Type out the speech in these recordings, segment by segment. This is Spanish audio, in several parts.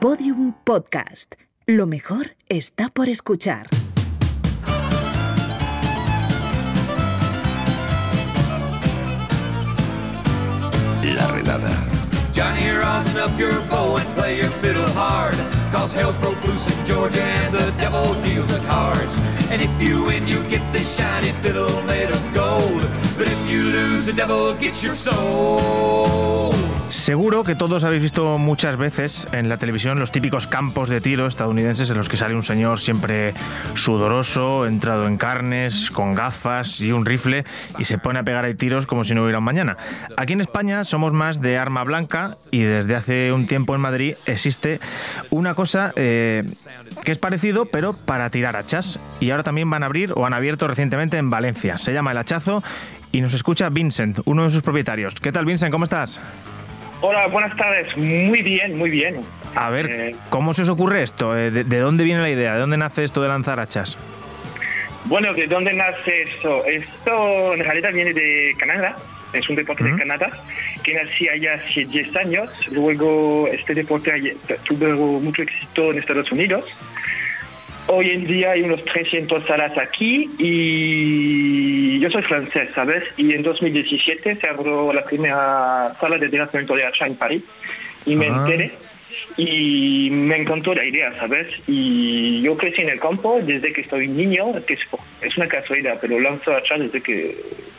Podium Podcast. Lo mejor está por escuchar. La redada. Johnny, rosin up your bow and play your fiddle hard. Cause hell's broke loose in Georgia and the devil deals the cards. And if you win, you get this shiny fiddle made of gold. But if you lose, the devil gets your soul. Seguro que todos habéis visto muchas veces en la televisión los típicos campos de tiro estadounidenses en los que sale un señor siempre sudoroso, entrado en carnes, con gafas y un rifle y se pone a pegar ahí tiros como si no hubiera un mañana. Aquí en España somos más de arma blanca y desde hace un tiempo en Madrid existe una cosa eh, que es parecido pero para tirar hachas y ahora también van a abrir o han abierto recientemente en Valencia. Se llama El Hachazo y nos escucha Vincent, uno de sus propietarios. ¿Qué tal Vincent? ¿Cómo estás? Hola, buenas tardes. Muy bien, muy bien. A ver, Eh, ¿cómo se os ocurre esto? Eh, ¿De, de dónde viene la idea? ¿De dónde nace esto de lanzar hachas? Bueno, ¿de dónde nace esto? Esto en realidad viene de Canadá. Es un deporte de Canadá que nació allá hace 10 años. Luego este deporte tuvo mucho éxito en Estados Unidos. Hoy en día hay unos 300 salas aquí y yo soy francés, ¿sabes? Y en 2017 se abrió la primera sala de entrenamiento de hacha en París y me Ah. enteré y me encantó la idea, ¿sabes? Y yo crecí en el campo desde que soy niño, que es, una casualidad, pero lanzo hacha desde que,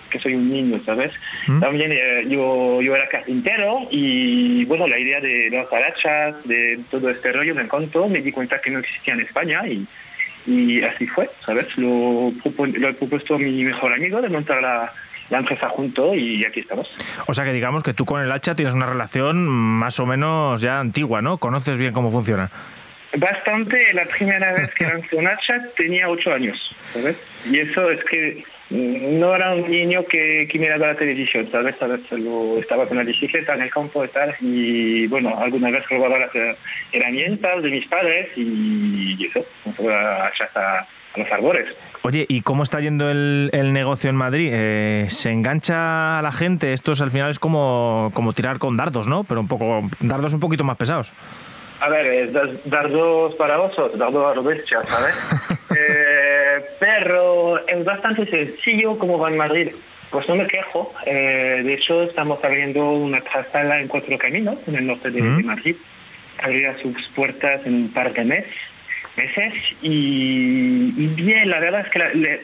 que soy un niño, ¿sabes? También eh, yo, yo era carpintero y bueno, la idea de lanzar hachas, de todo este rollo me encantó, me di cuenta que no existía en España y, y así fue, ¿sabes? Lo, lo he propuesto a mi mejor amigo de montar la, la empresa junto y aquí estamos. O sea que digamos que tú con el hacha tienes una relación más o menos ya antigua, ¿no? Conoces bien cómo funciona. Bastante, la primera vez que lancé un hacha tenía ocho años, ¿sabes? Y eso es que mm, no era un niño que, que miraba la televisión, ¿sabes? ¿sabes? Lo, estaba con la bicicleta en el campo y tal, y bueno, alguna vez robaba las herramientas de mis padres y, eso, lanzaba hachas a los árboles. Oye, ¿y cómo está yendo el, el negocio en Madrid? Eh, ¿Se engancha a la gente? Esto es, al final es como, como tirar con dardos, ¿no? Pero un poco dardos un poquito más pesados. A ver, es dar- dardos para osos, dardos a bestia, ¿sabes? Eh, pero es bastante sencillo como va en Madrid. Pues no me quejo. Eh, de hecho, estamos abriendo una sala en Cuatro Caminos, en el norte de, de Madrid. Abrirá sus puertas en un par de meses. Meses y, y bien, la verdad es que la- le-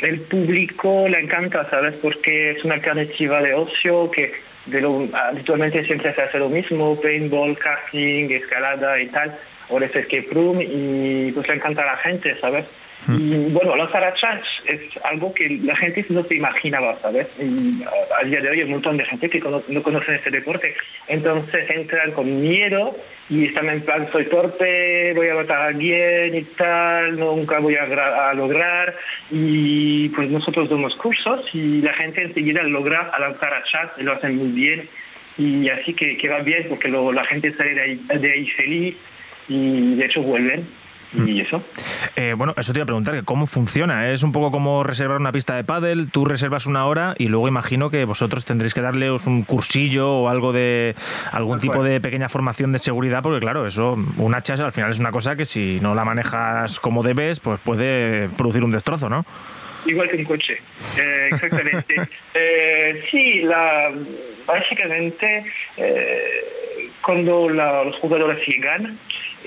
el público le encanta, ¿sabes? Porque es una alternativa de ocio que de lo, habitualmente siempre se hace lo mismo, paintball, karting, escalada y tal, o de escape room, y pues le encanta a la gente, ¿sabes? Y bueno, los arachas es algo que la gente no se imaginaba, ¿sabes? Y a, a día de hoy hay un montón de gente que no conocen ese deporte. Entonces entran con miedo y están en plan, soy torpe, voy a matar a alguien y tal, nunca voy a, gra- a lograr. Y pues nosotros damos cursos y la gente enseguida logra a lanzar arachas y lo hacen muy bien. Y así que, que va bien porque lo- la gente sale de ahí, de ahí feliz y de hecho vuelven. Y eso. Eh, bueno, eso te iba a preguntar, que ¿cómo funciona? Es un poco como reservar una pista de pádel, tú reservas una hora y luego imagino que vosotros tendréis que darles un cursillo o algo de algún tipo de pequeña formación de seguridad, porque claro, eso, un hacha al final es una cosa que si no la manejas como debes, pues puede producir un destrozo, ¿no? Igual que un coche, Eh, exactamente. Eh, sí, la, básicamente eh, cuando la- los jugadores llegan,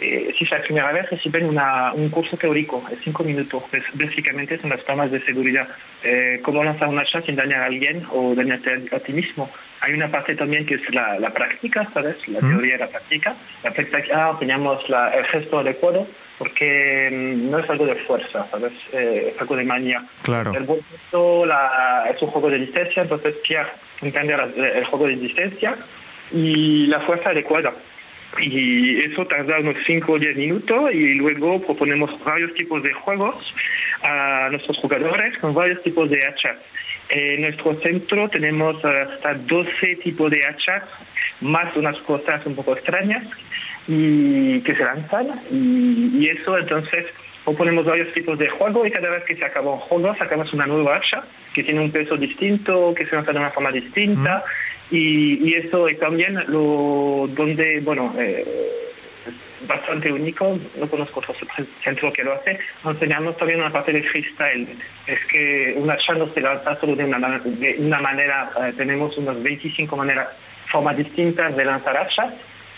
eh, si es la primera vez, reciben una, un curso teórico de cinco minutos. Pues, básicamente son las tomas de seguridad. Eh, cómo lanzar una hacha sin dañar a alguien o dañarte a, ti mismo. Hay una parte también que es la, la práctica, ¿sabes? La teoría y la práctica. La práctica tenemos la, el gesto adecuado porque mm, no es algo de fuerza, ¿sabes? Eh, es algo de manía. Claro. El buen gesto la, es un juego de distancia, entonces Pierre entiende la- el juego de distancia y la fuerza adecuada. Y eso tarda unos 5 o 10 minutos y luego proponemos varios tipos de juegos a nuestros jugadores con varios tipos de hachas. En nuestro centro tenemos hasta 12 tipos de hachas, más unas cosas un poco extrañas y que se lanzan. Y, y eso entonces proponemos varios tipos de juego y cada vez que se acaba un juego sacamos una nueva hacha que tiene un peso distinto, que se lanza de una forma distinta. Y, y eso es también lo donde, bueno, eh, bastante único, no conozco otro centro que lo hace. Enseñamos también una parte de freestyle, es que una hacha no se lanza solo de una, de una manera, eh, tenemos unas 25 maneras, formas distintas de lanzar hachas.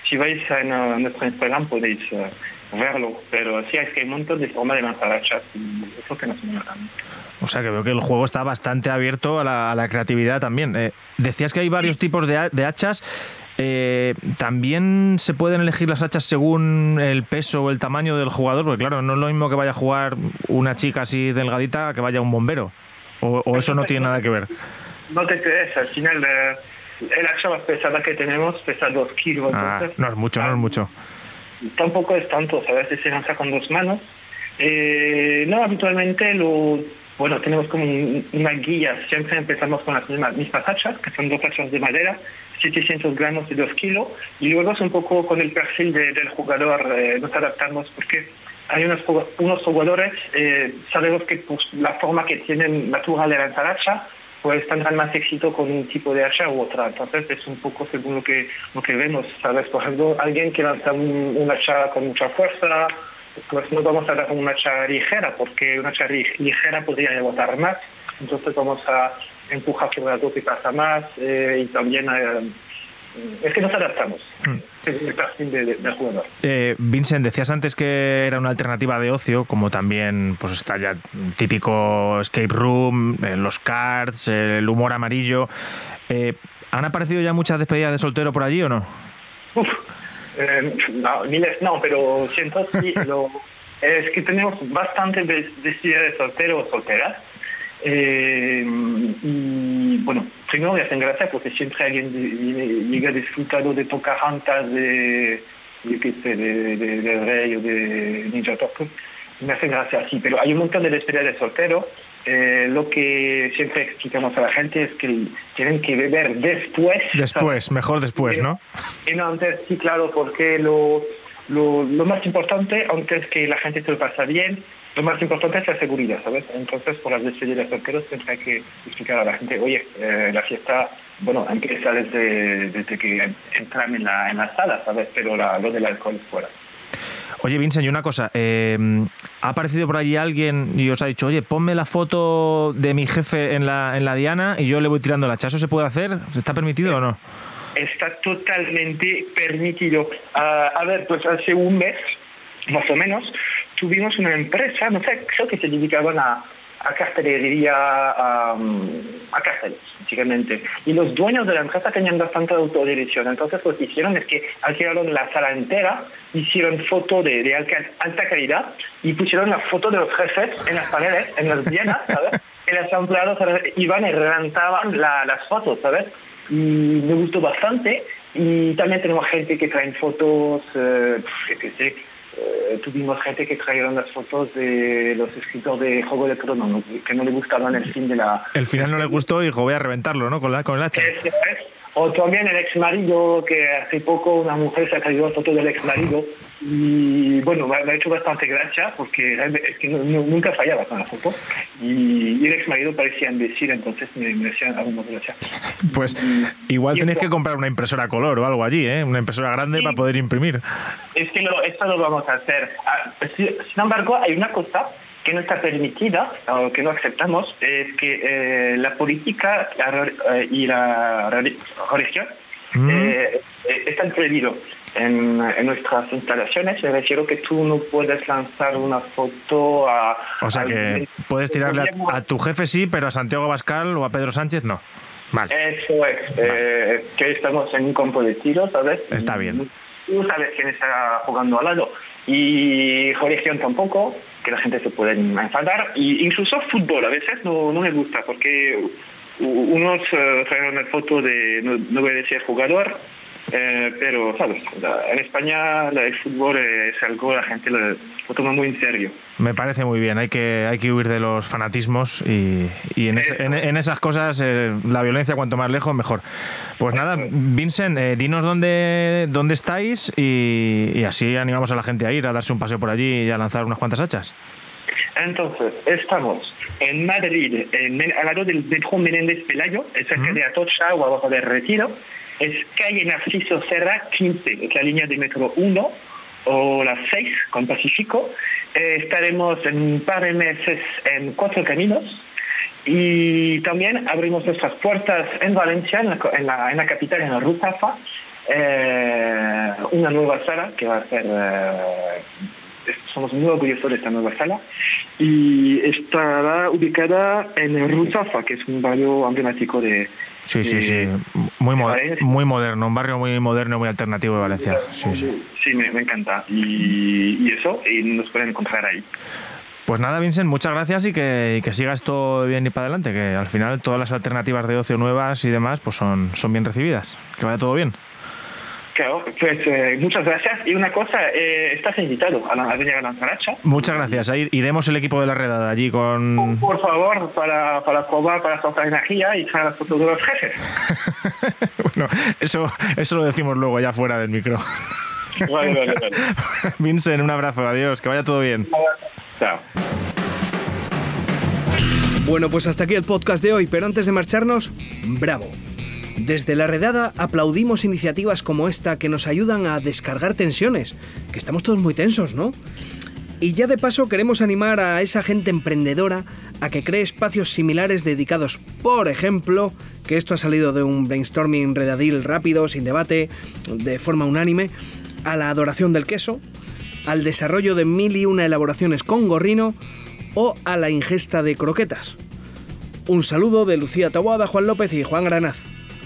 Si vais en uh, nuestro Instagram podéis uh, verlo, pero sí es que hay un montón de formas de lanzar hachas y eso que nos. O sea que veo que el juego está bastante abierto a la, a la creatividad también. Eh, decías que hay varios tipos de, de hachas. Eh, ¿También se pueden elegir las hachas según el peso o el tamaño del jugador? Porque claro, no es lo mismo que vaya a jugar una chica así delgadita que vaya un bombero. O, o eso no tiene nada que ver. No te crees, al final eh, el hacha más pesada que tenemos pesa dos kilos. Ah, entonces, no es mucho, no es mucho. Tampoco es tanto, a veces se lanza con dos manos. Eh, no, habitualmente lo, bueno, tenemos como un- una guía, siempre empezamos con las mismas, mismas hachas, que son dos hachas de madera, 700 gramos y 2 kilos, y luego es un poco con el perfil de- del jugador, eh, nos adaptamos, porque hay unos, unos jugadores, eh, sabemos que pues, la forma que tienen natural de lanzar hacha, pues tendrán más éxito con un tipo de hacha u otra. Entonces es un poco según lo que, lo que vemos, ¿sabes? Por ejemplo, alguien que lanza un, hacha con mucha fuerza, pues no vamos a dar una hacha ligera, porque una hacha li- ligera podría rebotar más. Entonces vamos a empujar sobre algo que pasa más eh, y también eh, es que nos adaptamos. Es el perfil de- de- del jugador. Eh, Vincent, decías antes que era una alternativa de ocio, como también pues está ya típico escape room, eh, los cards, eh, el humor amarillo. Eh, ¿Han aparecido ya muchas despedidas de soltero por allí o no? Uf, eh, no, miles no, pero cientos sí. Lo, es que tenemos bastante des- despedidas de solteros o solteras. Eh, y bueno, primero me hacen gracia porque siempre alguien de- llega disfrutado de Pocahontas, de, sé, de, de, de Rey o de Ninja Turtle. Me hacen gracia así, pero hay un montón de despedidas de solteros. Eh, lo que siempre explicamos a la gente es que tienen que beber después. Después, mejor después, ¿no? Y no, antes sí, claro, porque lo, lo, lo más importante, antes que la gente se lo pasa bien, lo más importante es la seguridad, ¿sabes? Entonces, por las despedidas solteros siempre hay que explicar a la gente, oye, eh, la fiesta, bueno, empieza desde, desde que entran en la, en la sala, ¿sabes? Pero la, lo del alcohol es fuera. Oye, Vincent, y una cosa. eh, ¿Ha aparecido por allí alguien y os ha dicho, oye, ponme la foto de mi jefe en la, en la diana y yo le voy tirando la hacha? ¿Eso se puede hacer? ¿Se está permitido o no? está totalmente permitido. Ah, a ver, pues hace un mes, más o menos, tuvimos una empresa, no sé, creo que se dedicaban a, a cartelería, a, a carteles, básicamente. Y los dueños de la empresa tenían bastante autodirección. Entonces lo que hicieron es que alquilaron la sala entera, hicieron foto de, de alta, alta calidad y pusieron la foto de los jefes en las paredes, en las dianas, ¿sabes? Y los empleados iban y reventaban la, las fotos, ¿sabes? y me gustó bastante. Y también tenemos gente que traen fotos, eh, qué sé, eh, tuvimos gente que trajeron las fotos de los escritores de Juego de Tronos, ¿no? que no le gustaban el fin de la... El final no le gustó y dijo, voy a reventarlo, ¿no? Con, la, con el hacha. Es. O también el ex marido, que hace poco una mujer se ha traído la foto del ex marido. Y bueno, me ha hecho bastante gracia porque es que nunca fallaba con la foto. Y, y el ex marido parecía imbécil, entonces me, me hacían alguna gracia. Pues igual tenéis que comprar una impresora color o algo allí, ¿eh? Una impresora grande Sí. para poder imprimir. Es que lo, esto lo vamos a hacer. Ah, si- sin embargo, hay una cosa que no está permitida, o que no aceptamos, es que eh, la política la eh, y la reli- religión Mm. eh, eh, están prohibidos en, en nuestras instalaciones. Me refiero que tú no puedes lanzar una foto a... O sea que puedes tirarle a, a tu jefe sí, pero a Santiago Bascal o a Pedro Sánchez no. Vale. Eso es, eh, que estamos en un campo de tiro, ¿sabes? Está bien. Tú sabes quién está jugando al lado. Y religión tampoco, que la gente se puede enfadar. Y incluso fútbol, a veces no, no me gusta, porque unos eh, traen una foto de, no, no voy a decir jugador, eh, pero, ¿sabes? La- en España la- el fútbol es algo, la gente lo, lo toma muy en serio. Me parece muy bien. Hay que, hay que huir de los fanatismos y, y en, ese- en- en esas cosas eh, la violencia cuanto más lejos mejor. Pues nada, Vincent, eh, dinos dónde, dónde estáis y, y así animamos a la gente a ir, a darse un paseo por allí y a lanzar unas cuantas hachas. Entonces, estamos en Madrid, en, al lado del metro Menéndez Pelayo, es cerca de Atocha o abajo del Retiro. Es calle Narciso Serra 15, es la línea de metro 1. o las 6 con Pacífico. Eh, estaremos en un par de meses en Cuatro Caminos y también abrimos nuestras puertas en Valencia, en la, capital, en la Ruzafa, eh, una nueva sala que va a ser... Somos muy orgullosos de esta nueva sala y estará ubicada en Ruzafa, que es un barrio emblemático de, Sí, sí, sí. Muy, muy moderno, un barrio muy moderno, muy alternativo de Valencia. Sí, sí. sí me, encanta. Y, y, eso, y nos pueden encontrar ahí. Pues nada, Vincent, muchas gracias y que, y que sigas todo bien y para adelante, que al final todas las alternativas de ocio nuevas y demás pues son, son bien recibidas. Que vaya todo bien. Claro, pues eh, muchas gracias. Y una cosa, eh, estás invitado a, la, a venir a Lanzaracha. Muchas gracias. Ahí iremos el equipo de la redada allí con... Por, favor, para, para probar, para soltar energía y traer las fotos de los jefes. bueno, eso, eso lo decimos luego ya fuera del micro. vale, vale, vale. Vincent, un abrazo. Adiós. Que vaya todo bien. Chao. Bueno, pues hasta aquí el podcast de hoy, pero antes de marcharnos, bravo. Desde la redada aplaudimos iniciativas como esta que nos ayudan a descargar tensiones, que estamos todos muy tensos, ¿no? Y ya de paso queremos animar a esa gente emprendedora a que cree espacios similares dedicados, por ejemplo, que esto ha salido de un brainstorming redadil rápido, sin debate, de forma unánime, a la adoración del queso, al desarrollo de mil y una elaboraciones con gorrino o a la ingesta de croquetas. Un saludo de Lucía Taboada, Juan López y Juan Granaz.